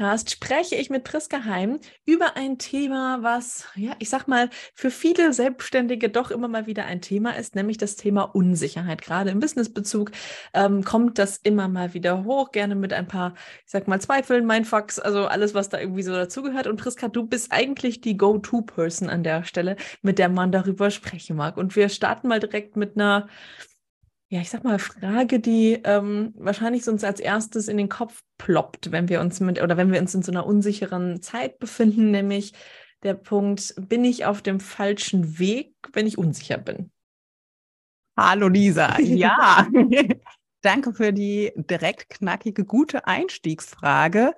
Podcast spreche ich mit Priska Heim über ein Thema, was, ja, ich sag mal, für viele Selbstständige doch immer mal wieder ein Thema ist, nämlich das Thema Unsicherheit. Gerade im Businessbezug ähm, kommt das immer mal wieder hoch, gerne mit ein paar, ich sag mal, Zweifeln, Mindfucks, also alles, was da irgendwie so dazugehört. Und Priska, du bist eigentlich die Go-To-Person an der Stelle, mit der man darüber sprechen mag. Und wir starten mal direkt mit einer ja, ich sag mal, Frage, die ähm, wahrscheinlich uns als erstes in den Kopf ploppt, wenn wir uns mit oder wenn wir uns in so einer unsicheren Zeit befinden, nämlich der Punkt, bin ich auf dem falschen Weg, wenn ich unsicher bin? Hallo Lisa, ja. Danke für die direkt knackige, gute Einstiegsfrage.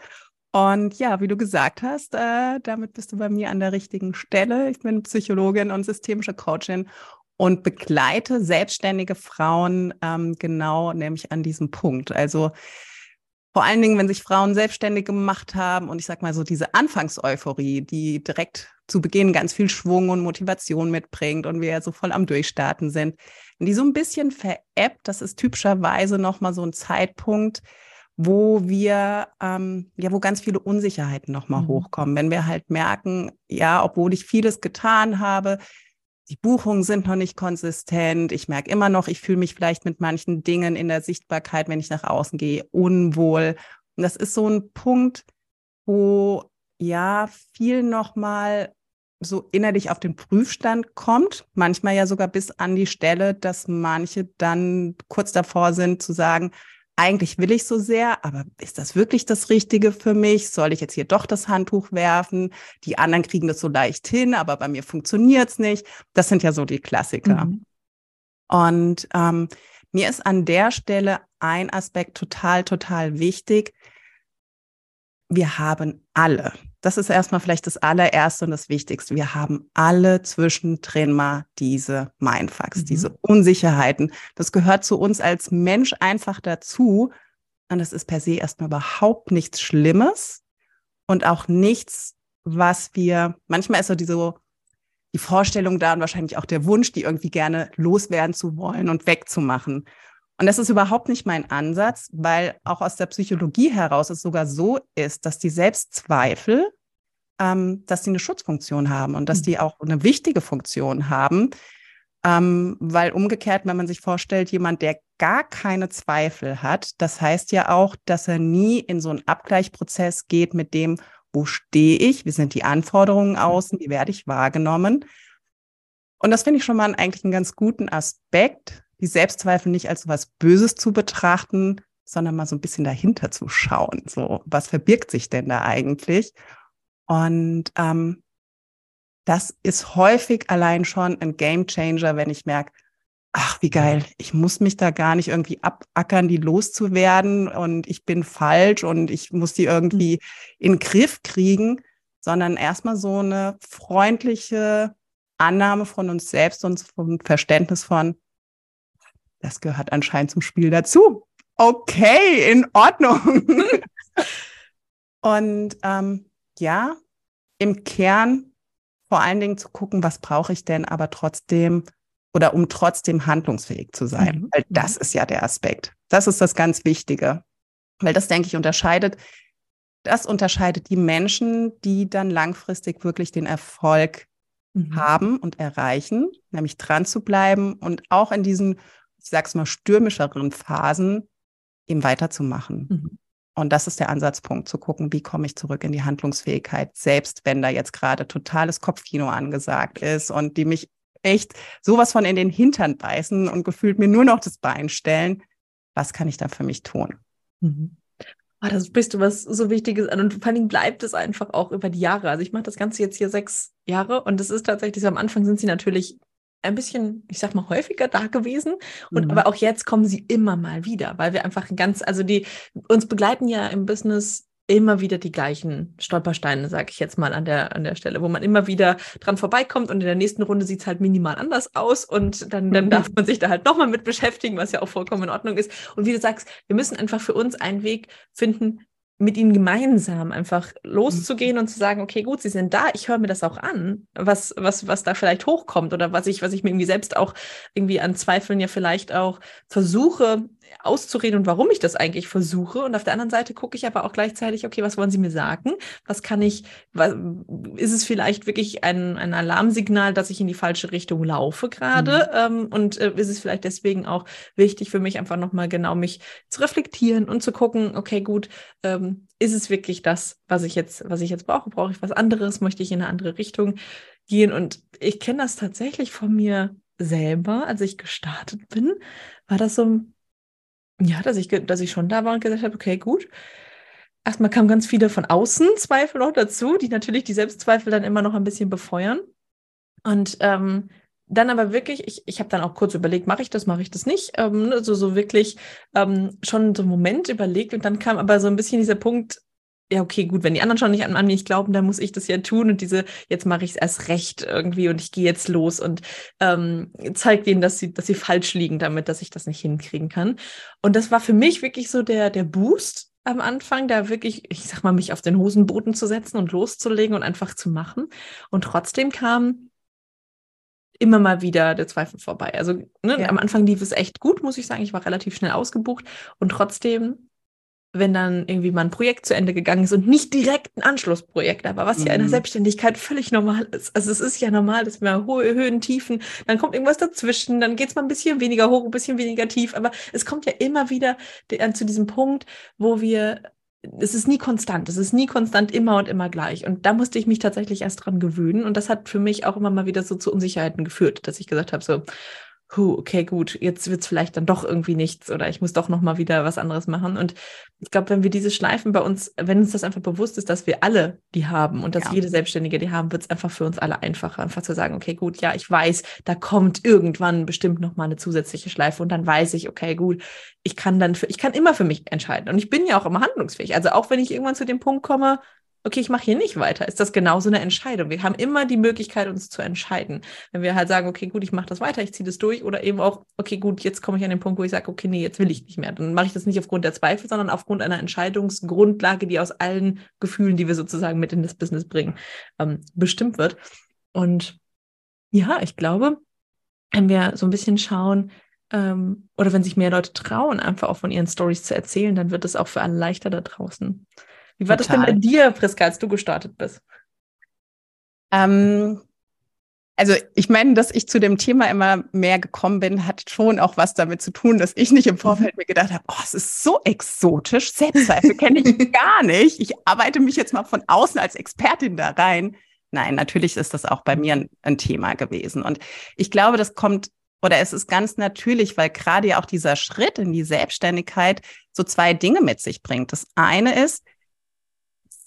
Und ja, wie du gesagt hast, äh, damit bist du bei mir an der richtigen Stelle. Ich bin Psychologin und systemische Coachin und begleite selbstständige Frauen ähm, genau nämlich an diesem Punkt. Also vor allen Dingen, wenn sich Frauen selbstständig gemacht haben und ich sag mal so diese Anfangseuphorie, die direkt zu Beginn ganz viel Schwung und Motivation mitbringt und wir ja so voll am Durchstarten sind, wenn die so ein bisschen veräppt, das ist typischerweise nochmal so ein Zeitpunkt, wo wir, ähm, ja, wo ganz viele Unsicherheiten nochmal mhm. hochkommen. Wenn wir halt merken, ja, obwohl ich vieles getan habe, die Buchungen sind noch nicht konsistent. Ich merke immer noch, ich fühle mich vielleicht mit manchen Dingen in der Sichtbarkeit, wenn ich nach außen gehe, unwohl. Und das ist so ein Punkt, wo ja viel nochmal so innerlich auf den Prüfstand kommt. Manchmal ja sogar bis an die Stelle, dass manche dann kurz davor sind zu sagen, eigentlich will ich so sehr, aber ist das wirklich das Richtige für mich? Soll ich jetzt hier doch das Handtuch werfen? Die anderen kriegen das so leicht hin, aber bei mir funktioniert es nicht. Das sind ja so die Klassiker. Mhm. Und ähm, mir ist an der Stelle ein Aspekt total, total wichtig. Wir haben alle das ist erstmal vielleicht das allererste und das Wichtigste. Wir haben alle zwischendrin mal diese Mindfucks, mhm. diese Unsicherheiten. Das gehört zu uns als Mensch einfach dazu. Und das ist per se erstmal überhaupt nichts Schlimmes und auch nichts, was wir, manchmal ist so diese, die Vorstellung da und wahrscheinlich auch der Wunsch, die irgendwie gerne loswerden zu wollen und wegzumachen. Und das ist überhaupt nicht mein Ansatz, weil auch aus der Psychologie heraus es sogar so ist, dass die Selbstzweifel, ähm, dass die eine Schutzfunktion haben und dass mhm. die auch eine wichtige Funktion haben. Ähm, weil umgekehrt, wenn man sich vorstellt, jemand, der gar keine Zweifel hat, das heißt ja auch, dass er nie in so einen Abgleichprozess geht mit dem, wo stehe ich, wie sind die Anforderungen außen, wie werde ich wahrgenommen. Und das finde ich schon mal eigentlich einen ganz guten Aspekt, die Selbstzweifel nicht als was Böses zu betrachten, sondern mal so ein bisschen dahinter zu schauen. So, was verbirgt sich denn da eigentlich? Und ähm, das ist häufig allein schon ein Game Changer, wenn ich merke, ach, wie geil, ich muss mich da gar nicht irgendwie abackern, die loszuwerden und ich bin falsch und ich muss die irgendwie in den Griff kriegen, sondern erstmal so eine freundliche Annahme von uns selbst und vom Verständnis von, das gehört anscheinend zum Spiel dazu. Okay, in Ordnung. und ähm, ja, im Kern vor allen Dingen zu gucken, was brauche ich denn, aber trotzdem oder um trotzdem handlungsfähig zu sein. Mhm. Weil das ist ja der Aspekt. Das ist das ganz Wichtige. Weil das, denke ich, unterscheidet, das unterscheidet die Menschen, die dann langfristig wirklich den Erfolg mhm. haben und erreichen, nämlich dran zu bleiben und auch in diesen ich sag's mal, stürmischeren Phasen eben weiterzumachen. Mhm. Und das ist der Ansatzpunkt, zu gucken, wie komme ich zurück in die Handlungsfähigkeit, selbst wenn da jetzt gerade totales Kopfkino angesagt ist und die mich echt sowas von in den Hintern beißen und gefühlt mir nur noch das Bein stellen. Was kann ich da für mich tun? Mhm. Oh, das sprichst du was so Wichtiges an und vor allem bleibt es einfach auch über die Jahre. Also ich mache das Ganze jetzt hier sechs Jahre und es ist tatsächlich so, am Anfang sind sie natürlich ein bisschen, ich sag mal, häufiger da gewesen. Und mhm. aber auch jetzt kommen sie immer mal wieder, weil wir einfach ganz, also die uns begleiten ja im Business immer wieder die gleichen Stolpersteine, sage ich jetzt mal an der, an der Stelle, wo man immer wieder dran vorbeikommt und in der nächsten Runde sieht es halt minimal anders aus und dann, dann darf man sich da halt nochmal mit beschäftigen, was ja auch vollkommen in Ordnung ist. Und wie du sagst, wir müssen einfach für uns einen Weg finden, mit ihnen gemeinsam einfach loszugehen und zu sagen, okay, gut, sie sind da, ich höre mir das auch an, was, was, was da vielleicht hochkommt oder was ich, was ich mir irgendwie selbst auch irgendwie an Zweifeln ja vielleicht auch versuche auszureden und warum ich das eigentlich versuche. Und auf der anderen Seite gucke ich aber auch gleichzeitig, okay, was wollen Sie mir sagen? Was kann ich, was, ist es vielleicht wirklich ein, ein Alarmsignal, dass ich in die falsche Richtung laufe gerade? Mhm. Ähm, und äh, ist es vielleicht deswegen auch wichtig für mich, einfach nochmal genau mich zu reflektieren und zu gucken, okay, gut, ähm, ist es wirklich das, was ich jetzt, was ich jetzt brauche? Brauche ich was anderes? Möchte ich in eine andere Richtung gehen? Und ich kenne das tatsächlich von mir selber, als ich gestartet bin, war das so ja, dass ich, dass ich schon da war und gesagt habe, okay, gut. Erstmal kamen ganz viele von außen Zweifel noch dazu, die natürlich die Selbstzweifel dann immer noch ein bisschen befeuern. Und ähm, dann aber wirklich, ich, ich habe dann auch kurz überlegt, mache ich das, mache ich das nicht. Ähm, also so wirklich ähm, schon so einen Moment überlegt und dann kam aber so ein bisschen dieser Punkt, ja, okay, gut, wenn die anderen schon nicht an, an mich glauben, dann muss ich das ja tun und diese, jetzt mache ich es erst recht irgendwie und ich gehe jetzt los und ähm, zeige denen, dass sie, dass sie falsch liegen damit, dass ich das nicht hinkriegen kann. Und das war für mich wirklich so der, der Boost am Anfang, da wirklich, ich sag mal, mich auf den Hosenboden zu setzen und loszulegen und einfach zu machen. Und trotzdem kam immer mal wieder der Zweifel vorbei. Also ne, ja. am Anfang lief es echt gut, muss ich sagen. Ich war relativ schnell ausgebucht und trotzdem wenn dann irgendwie mal ein Projekt zu Ende gegangen ist und nicht direkt ein Anschlussprojekt, aber was mhm. ja in der mhm. Selbstständigkeit völlig normal ist. Also es ist ja normal, dass wir hohe Höhen, Tiefen, dann kommt irgendwas dazwischen, dann geht es mal ein bisschen weniger hoch, ein bisschen weniger tief, aber es kommt ja immer wieder zu diesem Punkt, wo wir es ist nie konstant, es ist nie konstant immer und immer gleich. Und da musste ich mich tatsächlich erst dran gewöhnen. Und das hat für mich auch immer mal wieder so zu Unsicherheiten geführt, dass ich gesagt habe, so, huh, okay, gut, jetzt wird es vielleicht dann doch irgendwie nichts oder ich muss doch nochmal wieder was anderes machen. Und ich glaube, wenn wir diese Schleifen bei uns, wenn uns das einfach bewusst ist, dass wir alle die haben und dass ja. jede Selbstständige die haben, wird es einfach für uns alle einfacher, einfach zu sagen, okay, gut, ja, ich weiß, da kommt irgendwann bestimmt nochmal eine zusätzliche Schleife und dann weiß ich, okay, gut, ich kann dann für, ich kann immer für mich entscheiden. Und ich bin ja auch immer handlungsfähig. Also auch wenn ich irgendwann zu dem Punkt komme, okay, ich mache hier nicht weiter, ist das genauso eine Entscheidung. Wir haben immer die Möglichkeit, uns zu entscheiden. Wenn wir halt sagen, okay, gut, ich mache das weiter, ich ziehe das durch, oder eben auch, okay, gut, jetzt komme ich an den Punkt, wo ich sage, okay, nee, jetzt will ich nicht mehr. Dann mache ich das nicht aufgrund der Zweifel, sondern aufgrund einer Entscheidungsgrundlage, die aus allen Gefühlen, die wir sozusagen mit in das Business bringen, ähm, bestimmt wird. Und ja, ich glaube, wenn wir so ein bisschen schauen, ähm, oder wenn sich mehr Leute trauen, einfach auch von ihren Stories zu erzählen, dann wird es auch für alle leichter da draußen. Wie war Total. das denn bei dir, Priska, als du gestartet bist? Ähm, also ich meine, dass ich zu dem Thema immer mehr gekommen bin, hat schon auch was damit zu tun, dass ich nicht im Vorfeld mir gedacht habe, oh, es ist so exotisch, Selbstzweifel kenne ich gar nicht. Ich arbeite mich jetzt mal von außen als Expertin da rein. Nein, natürlich ist das auch bei mir ein, ein Thema gewesen. Und ich glaube, das kommt oder es ist ganz natürlich, weil gerade ja auch dieser Schritt in die Selbstständigkeit so zwei Dinge mit sich bringt. Das eine ist,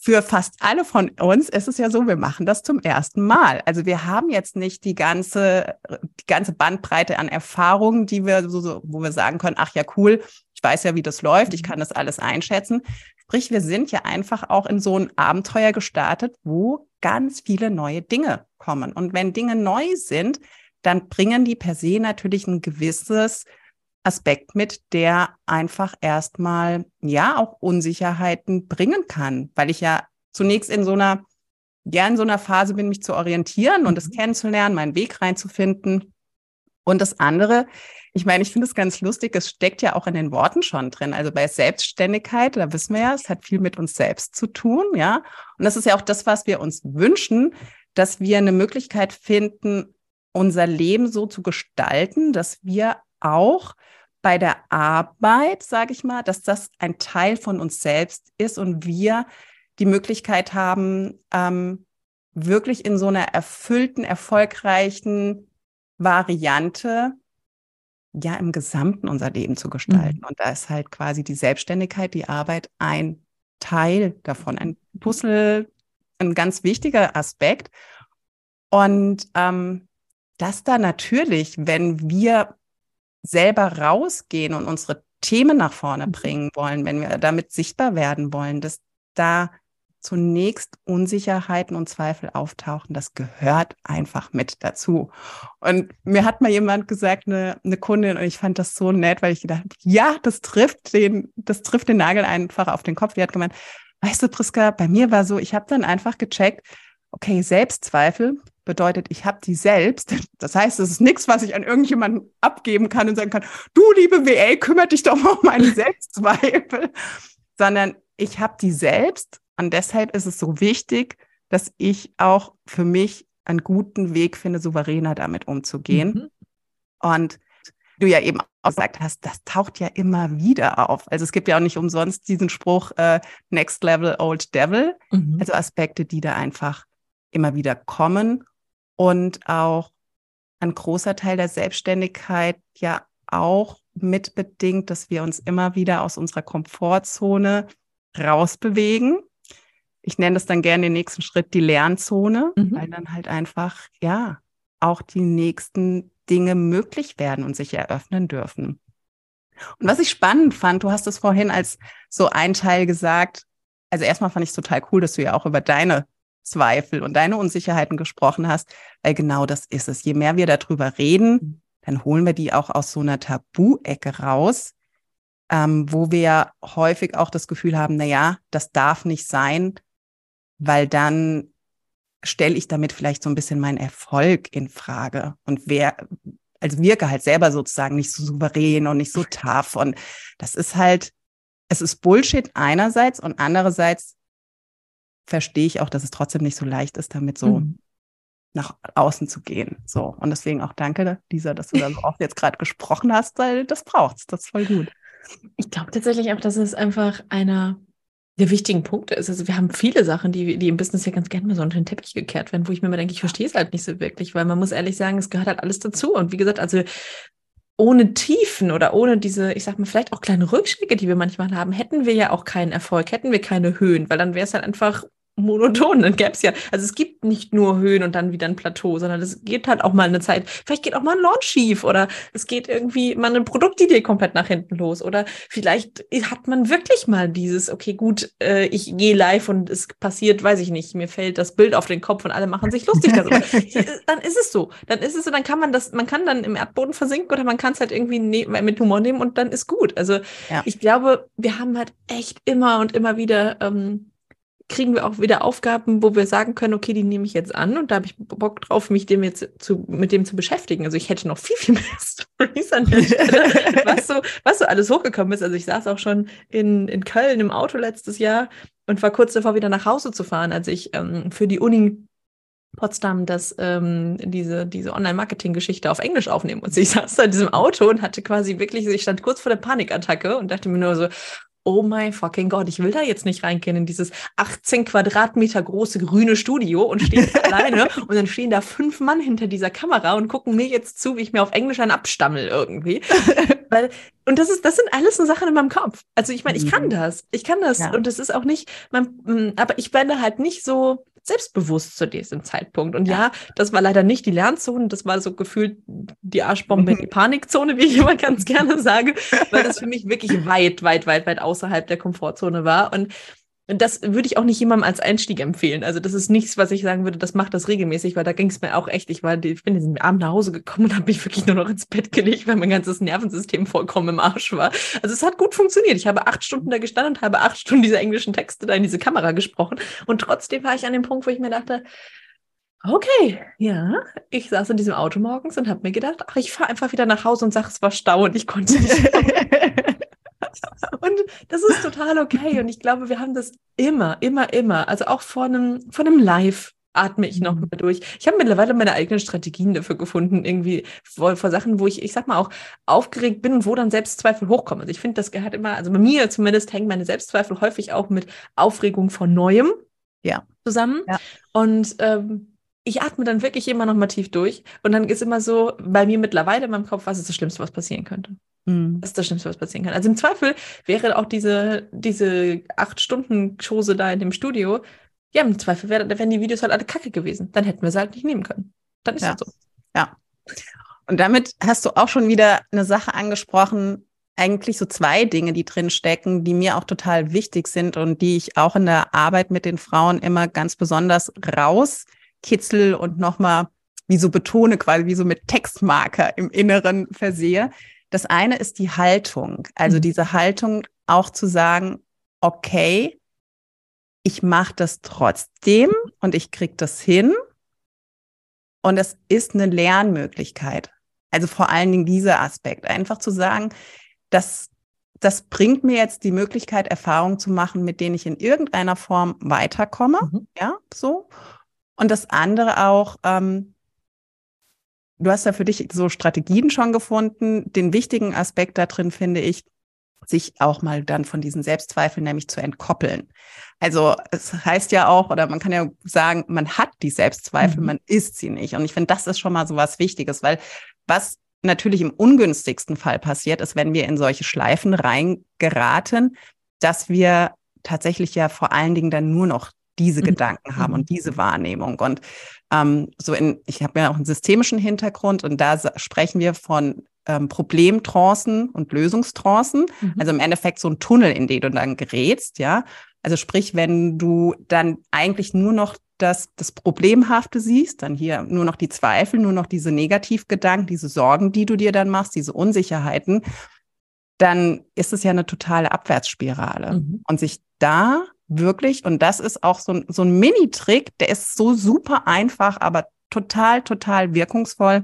für fast alle von uns ist es ja so, wir machen das zum ersten Mal. Also wir haben jetzt nicht die ganze, die ganze Bandbreite an Erfahrungen, die wir so, so, wo wir sagen können, ach ja, cool, ich weiß ja, wie das läuft, ich mhm. kann das alles einschätzen. Sprich, wir sind ja einfach auch in so ein Abenteuer gestartet, wo ganz viele neue Dinge kommen. Und wenn Dinge neu sind, dann bringen die per se natürlich ein gewisses Aspekt mit, der einfach erstmal ja auch Unsicherheiten bringen kann, weil ich ja zunächst in so einer ja in so einer Phase bin, mich zu orientieren und es mhm. kennenzulernen, meinen Weg reinzufinden. Und das andere, ich meine, ich finde es ganz lustig, es steckt ja auch in den Worten schon drin. Also bei Selbstständigkeit, da wissen wir ja, es hat viel mit uns selbst zu tun, ja. Und das ist ja auch das, was wir uns wünschen, dass wir eine Möglichkeit finden, unser Leben so zu gestalten, dass wir auch bei der Arbeit, sage ich mal, dass das ein Teil von uns selbst ist und wir die Möglichkeit haben, ähm, wirklich in so einer erfüllten, erfolgreichen Variante ja im Gesamten unser Leben zu gestalten. Mhm. Und da ist halt quasi die Selbstständigkeit, die Arbeit ein Teil davon, ein Puzzle, ein ganz wichtiger Aspekt. Und ähm, dass da natürlich, wenn wir selber rausgehen und unsere Themen nach vorne mhm. bringen wollen, wenn wir damit sichtbar werden wollen, dass da zunächst Unsicherheiten und Zweifel auftauchen, das gehört einfach mit dazu. Und mir hat mal jemand gesagt, eine, eine Kundin, und ich fand das so nett, weil ich gedacht habe, ja, das trifft den, das trifft den Nagel einfach auf den Kopf. Die hat gemeint, weißt du, Priska, bei mir war so, ich habe dann einfach gecheckt, okay, Selbstzweifel, bedeutet, ich habe die selbst. Das heißt, es ist nichts, was ich an irgendjemanden abgeben kann und sagen kann, du liebe WL, kümmere dich doch mal um meine Selbstzweifel, sondern ich habe die selbst und deshalb ist es so wichtig, dass ich auch für mich einen guten Weg finde, souveräner damit umzugehen. Mhm. Und du ja eben auch gesagt hast, das taucht ja immer wieder auf. Also es gibt ja auch nicht umsonst diesen Spruch äh, Next Level Old Devil. Mhm. Also Aspekte, die da einfach immer wieder kommen und auch ein großer Teil der Selbstständigkeit ja auch mitbedingt, dass wir uns immer wieder aus unserer Komfortzone rausbewegen. Ich nenne das dann gerne den nächsten Schritt die Lernzone, mhm. weil dann halt einfach, ja, auch die nächsten Dinge möglich werden und sich eröffnen dürfen. Und was ich spannend fand, du hast es vorhin als so ein Teil gesagt, also erstmal fand ich es total cool, dass du ja auch über deine Zweifel und deine Unsicherheiten gesprochen hast, weil genau das ist es. Je mehr wir darüber reden, dann holen wir die auch aus so einer Tabu-Ecke raus, ähm, wo wir häufig auch das Gefühl haben, na ja, das darf nicht sein, weil dann stelle ich damit vielleicht so ein bisschen meinen Erfolg in Frage und wer, also wirke halt selber sozusagen nicht so souverän und nicht so tough und das ist halt, es ist Bullshit einerseits und andererseits verstehe ich auch, dass es trotzdem nicht so leicht ist, damit so mhm. nach außen zu gehen. So. Und deswegen auch danke, Lisa, dass du da so oft jetzt gerade gesprochen hast, weil das braucht's. Das ist voll gut. Ich glaube tatsächlich auch, dass es einfach einer der wichtigen Punkte ist. Also wir haben viele Sachen, die, die im Business ja ganz gerne mal so unter den Teppich gekehrt werden, wo ich mir mal denke, ich verstehe es halt nicht so wirklich, weil man muss ehrlich sagen, es gehört halt alles dazu. Und wie gesagt, also ohne Tiefen oder ohne diese, ich sag mal, vielleicht auch kleine Rückschläge, die wir manchmal haben, hätten wir ja auch keinen Erfolg, hätten wir keine Höhen, weil dann wäre es halt einfach monoton. Dann gäbe es ja, also es gibt nicht nur Höhen und dann wieder ein Plateau, sondern es geht halt auch mal eine Zeit. Vielleicht geht auch mal ein Launch schief oder es geht irgendwie mal eine Produktidee komplett nach hinten los oder vielleicht hat man wirklich mal dieses, okay, gut, äh, ich gehe live und es passiert, weiß ich nicht, mir fällt das Bild auf den Kopf und alle machen sich lustig darüber. dann ist es so. Dann ist es so, dann kann man das, man kann dann im Erdboden versinken oder man kann es halt irgendwie ne mit Humor nehmen und dann ist gut. Also ja. ich glaube, wir haben halt echt immer und immer wieder ähm, kriegen wir auch wieder Aufgaben, wo wir sagen können, okay, die nehme ich jetzt an und da habe ich Bock drauf, mich dem jetzt zu, mit dem zu beschäftigen. Also ich hätte noch viel, viel mehr Stories an der Stelle, was so, was so alles hochgekommen ist. Also ich saß auch schon in, in Köln im Auto letztes Jahr und war kurz davor, wieder nach Hause zu fahren, als ich ähm, für die Uni Potsdam das, ähm, diese, diese Online-Marketing-Geschichte auf Englisch aufnehmen musste. Ich saß da in diesem Auto und hatte quasi wirklich, ich stand kurz vor der Panikattacke und dachte mir nur so, oh mein fucking Gott, ich will da jetzt nicht reingehen in dieses 18 Quadratmeter große grüne Studio und stehe alleine und dann stehen da fünf Mann hinter dieser Kamera und gucken mir jetzt zu, wie ich mir auf Englisch einen abstammel irgendwie. Weil, und das ist, das sind alles so Sachen in meinem Kopf. Also ich meine, ich kann mhm. das. Ich kann das. Ja. Und das ist auch nicht, man, mm, aber ich bin da halt nicht so, selbstbewusst zu diesem Zeitpunkt. Und ja, das war leider nicht die Lernzone, das war so gefühlt die Arschbombe, die Panikzone, wie ich immer ganz gerne sage, weil das für mich wirklich weit, weit, weit, weit außerhalb der Komfortzone war. Und das würde ich auch nicht jemandem als Einstieg empfehlen. Also das ist nichts, was ich sagen würde, das macht das regelmäßig, weil da ging es mir auch echt. Ich war, ich bin diesen Abend nach Hause gekommen und habe mich wirklich nur noch ins Bett gelegt, weil mein ganzes Nervensystem vollkommen im Arsch war. Also es hat gut funktioniert. Ich habe acht Stunden da gestanden und habe acht Stunden diese englischen Texte da in diese Kamera gesprochen. Und trotzdem war ich an dem Punkt, wo ich mir dachte, Okay, ja. Ich saß in diesem Auto morgens und habe mir gedacht, ach, ich fahre einfach wieder nach Hause und sage, es war Stau und ich konnte nicht. Und das ist total okay. Und ich glaube, wir haben das immer, immer, immer. Also auch vor einem, vor einem Live atme ich noch mhm. mal durch. Ich habe mittlerweile meine eigenen Strategien dafür gefunden, irgendwie vor, vor Sachen, wo ich, ich sag mal, auch aufgeregt bin und wo dann Selbstzweifel hochkommen. Also ich finde, das gehört immer, also bei mir zumindest hängen meine Selbstzweifel häufig auch mit Aufregung vor Neuem ja. zusammen. Ja. Und ähm, ich atme dann wirklich immer noch mal tief durch. Und dann ist immer so bei mir mittlerweile in meinem Kopf, was ist das Schlimmste, was passieren könnte. Mhm. Das ist das Schlimmste, was passieren kann. Also im Zweifel wäre auch diese, diese acht Stunden Chose da in dem Studio, ja, im Zweifel wäre, wären die Videos halt alle kacke gewesen. Dann hätten wir sie halt nicht nehmen können. Dann ist ja. das so. Ja. Und damit hast du auch schon wieder eine Sache angesprochen, eigentlich so zwei Dinge, die drin stecken, die mir auch total wichtig sind und die ich auch in der Arbeit mit den Frauen immer ganz besonders rauskitzel und nochmal wie so betone, quasi wie so mit Textmarker im Inneren versehe. Das eine ist die Haltung, also mhm. diese Haltung auch zu sagen, okay, ich mache das trotzdem und ich kriege das hin. Und es ist eine Lernmöglichkeit. Also vor allen Dingen dieser Aspekt. Einfach zu sagen, dass das bringt mir jetzt die Möglichkeit, Erfahrungen zu machen, mit denen ich in irgendeiner Form weiterkomme. Mhm. Ja, so. Und das andere auch, ähm, du hast ja für dich so Strategien schon gefunden. Den wichtigen Aspekt da drin finde ich, sich auch mal dann von diesen Selbstzweifeln nämlich zu entkoppeln. Also es heißt ja auch, oder man kann ja sagen, man hat die Selbstzweifel, mhm. man ist sie nicht. Und ich finde, das ist schon mal so was Wichtiges, weil was natürlich im ungünstigsten Fall passiert ist, wenn wir in solche Schleifen reingeraten, dass wir tatsächlich ja vor allen Dingen dann nur noch diese mhm. Gedanken haben und mhm. diese Wahrnehmung. Und ähm, so in, ich habe ja auch einen systemischen Hintergrund und da sprechen wir von ähm, Problemtrancen und Lösungstrancen. Mhm. Also im Endeffekt so ein Tunnel, in den du dann gerätst, ja. Also sprich, wenn du dann eigentlich nur noch das, das Problemhafte siehst, dann hier nur noch die Zweifel, nur noch diese Negativgedanken, diese Sorgen, die du dir dann machst, diese Unsicherheiten, dann ist es ja eine totale Abwärtsspirale. Mhm. Und sich da wirklich, und das ist auch so ein, so ein Mini-Trick, der ist so super einfach, aber total, total wirkungsvoll,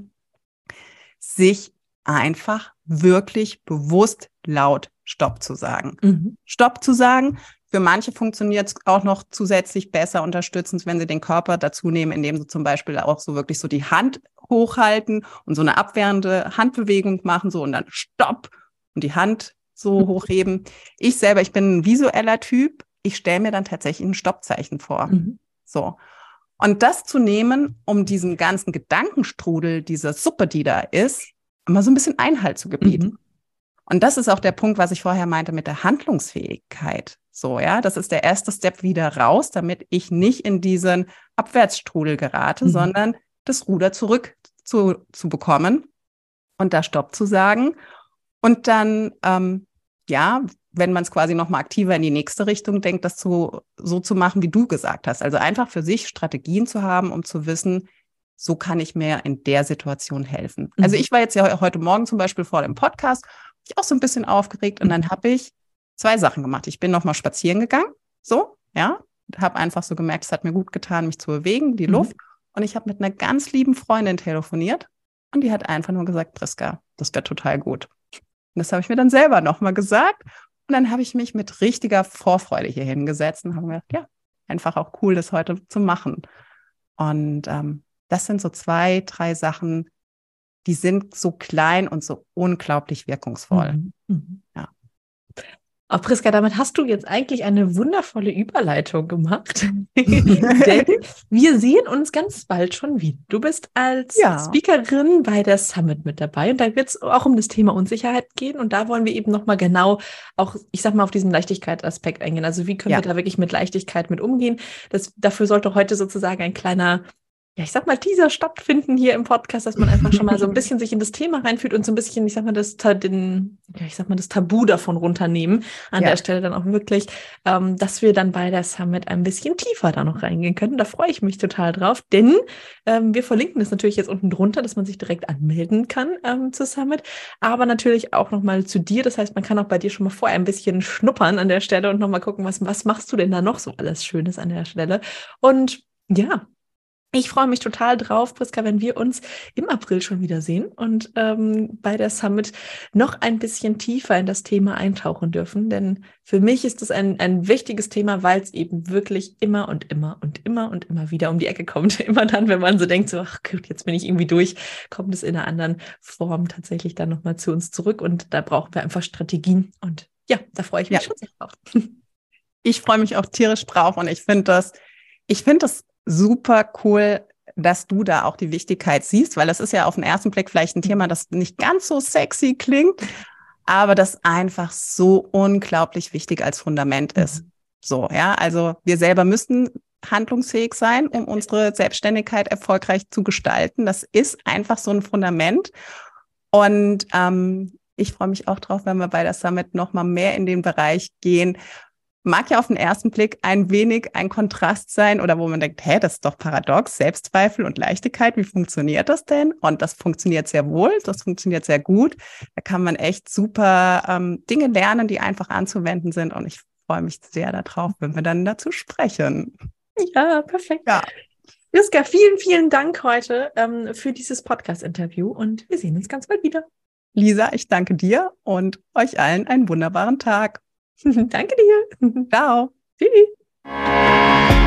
sich einfach wirklich bewusst laut Stopp zu sagen. Mhm. Stopp zu sagen. Für manche funktioniert es auch noch zusätzlich besser unterstützend, wenn sie den Körper dazu nehmen, indem sie zum Beispiel auch so wirklich so die Hand hochhalten und so eine abwehrende Handbewegung machen, so und dann Stopp und die Hand so hochheben. Ich selber, ich bin ein visueller Typ. Ich stelle mir dann tatsächlich ein Stoppzeichen vor. Mhm. So. Und das zu nehmen, um diesen ganzen Gedankenstrudel, dieser Suppe, die da ist, immer so ein bisschen Einhalt zu gebieten. Mhm. Und das ist auch der Punkt, was ich vorher meinte mit der Handlungsfähigkeit. So, ja, das ist der erste Step wieder raus, damit ich nicht in diesen Abwärtsstrudel gerate, mhm. sondern das Ruder zurück zu, zu bekommen und da Stopp zu sagen. Und dann, ähm, ja, wenn man es quasi nochmal aktiver in die nächste Richtung denkt, das zu, so zu machen, wie du gesagt hast. Also einfach für sich Strategien zu haben, um zu wissen, so kann ich mir in der Situation helfen. Also mhm. Also ich war jetzt ja heute Morgen zum Beispiel vor dem Podcast, ich auch so ein bisschen aufgeregt und dann habe ich zwei Sachen gemacht. Ich bin nochmal spazieren gegangen, so, ja, habe einfach so gemerkt, es hat mir gut getan, mich zu bewegen, die mhm. Luft. Und ich habe mit einer ganz lieben Freundin telefoniert und die hat einfach nur gesagt, Priska, das wäre total gut. Und das habe ich mir dann selber nochmal gesagt. Und dann habe ich mich mit richtiger Vorfreude hier hingesetzt und habe gedacht, ja, einfach auch cool, das heute zu machen. Und ähm, das sind so zwei, drei Sachen, die sind so klein und so unglaublich wirkungsvoll. Mhm. Mhm. Oh, Priska, damit hast du jetzt eigentlich eine wundervolle Überleitung gemacht. Denn wir sehen uns ganz bald schon wieder. Du bist als ja. Speakerin bei der Summit mit dabei und da wird es auch um das Thema Unsicherheit gehen. Und da wollen wir eben nochmal genau auch, ich sag mal, auf diesen Leichtigkeitsaspekt eingehen. Also wie können ja. wir da wirklich mit Leichtigkeit mit umgehen? Das, dafür sollte heute sozusagen ein kleiner ja, ich sag mal, Teaser stattfinden hier im Podcast, dass man einfach schon mal so ein bisschen sich in das Thema reinfühlt und so ein bisschen, ich sag mal, das, den, ja, ich sag mal, das Tabu davon runternehmen. An ja. der Stelle dann auch wirklich, ähm, dass wir dann bei der Summit ein bisschen tiefer da noch reingehen können. Da freue ich mich total drauf, denn ähm, wir verlinken das natürlich jetzt unten drunter, dass man sich direkt anmelden kann ähm, zur Summit, aber natürlich auch nochmal zu dir. Das heißt, man kann auch bei dir schon mal vorher ein bisschen schnuppern an der Stelle und nochmal gucken, was, was machst du denn da noch so alles Schönes an der Stelle? Und ja, ich freue mich total drauf, Priska, wenn wir uns im April schon wiedersehen und ähm, bei der Summit noch ein bisschen tiefer in das Thema eintauchen dürfen. Denn für mich ist es ein, ein wichtiges Thema, weil es eben wirklich immer und immer und immer und immer wieder um die Ecke kommt. Immer dann, wenn man so denkt, so, ach gut, jetzt bin ich irgendwie durch, kommt es in einer anderen Form tatsächlich dann nochmal zu uns zurück. Und da brauchen wir einfach Strategien. Und ja, da freue ich mich ja. schon sehr drauf. Ich freue mich auch tierisch drauf und ich finde das, ich finde das super cool, dass du da auch die Wichtigkeit siehst, weil das ist ja auf den ersten Blick vielleicht ein Thema, das nicht ganz so sexy klingt, aber das einfach so unglaublich wichtig als Fundament mhm. ist. So, ja, also wir selber müssen handlungsfähig sein, um unsere Selbstständigkeit erfolgreich zu gestalten. Das ist einfach so ein Fundament. Und ähm, ich freue mich auch drauf, wenn wir bei der Summit noch mal mehr in den Bereich gehen, mag ja auf den ersten Blick ein wenig ein Kontrast sein oder wo man denkt, hä, das ist doch paradox, Selbstzweifel und Leichtigkeit, wie funktioniert das denn? Und das funktioniert sehr wohl, das funktioniert sehr gut. Da kann man echt super ähm, Dinge lernen, die einfach anzuwenden sind und ich freue mich sehr darauf, wenn wir dann dazu sprechen. Ja, perfekt. Ja. Jiska, vielen, vielen Dank heute ähm, für dieses Podcast-Interview und wir sehen uns ganz bald wieder. Lisa, ich danke dir und euch allen einen wunderbaren Tag. Danke dir. Ciao. Tschüss.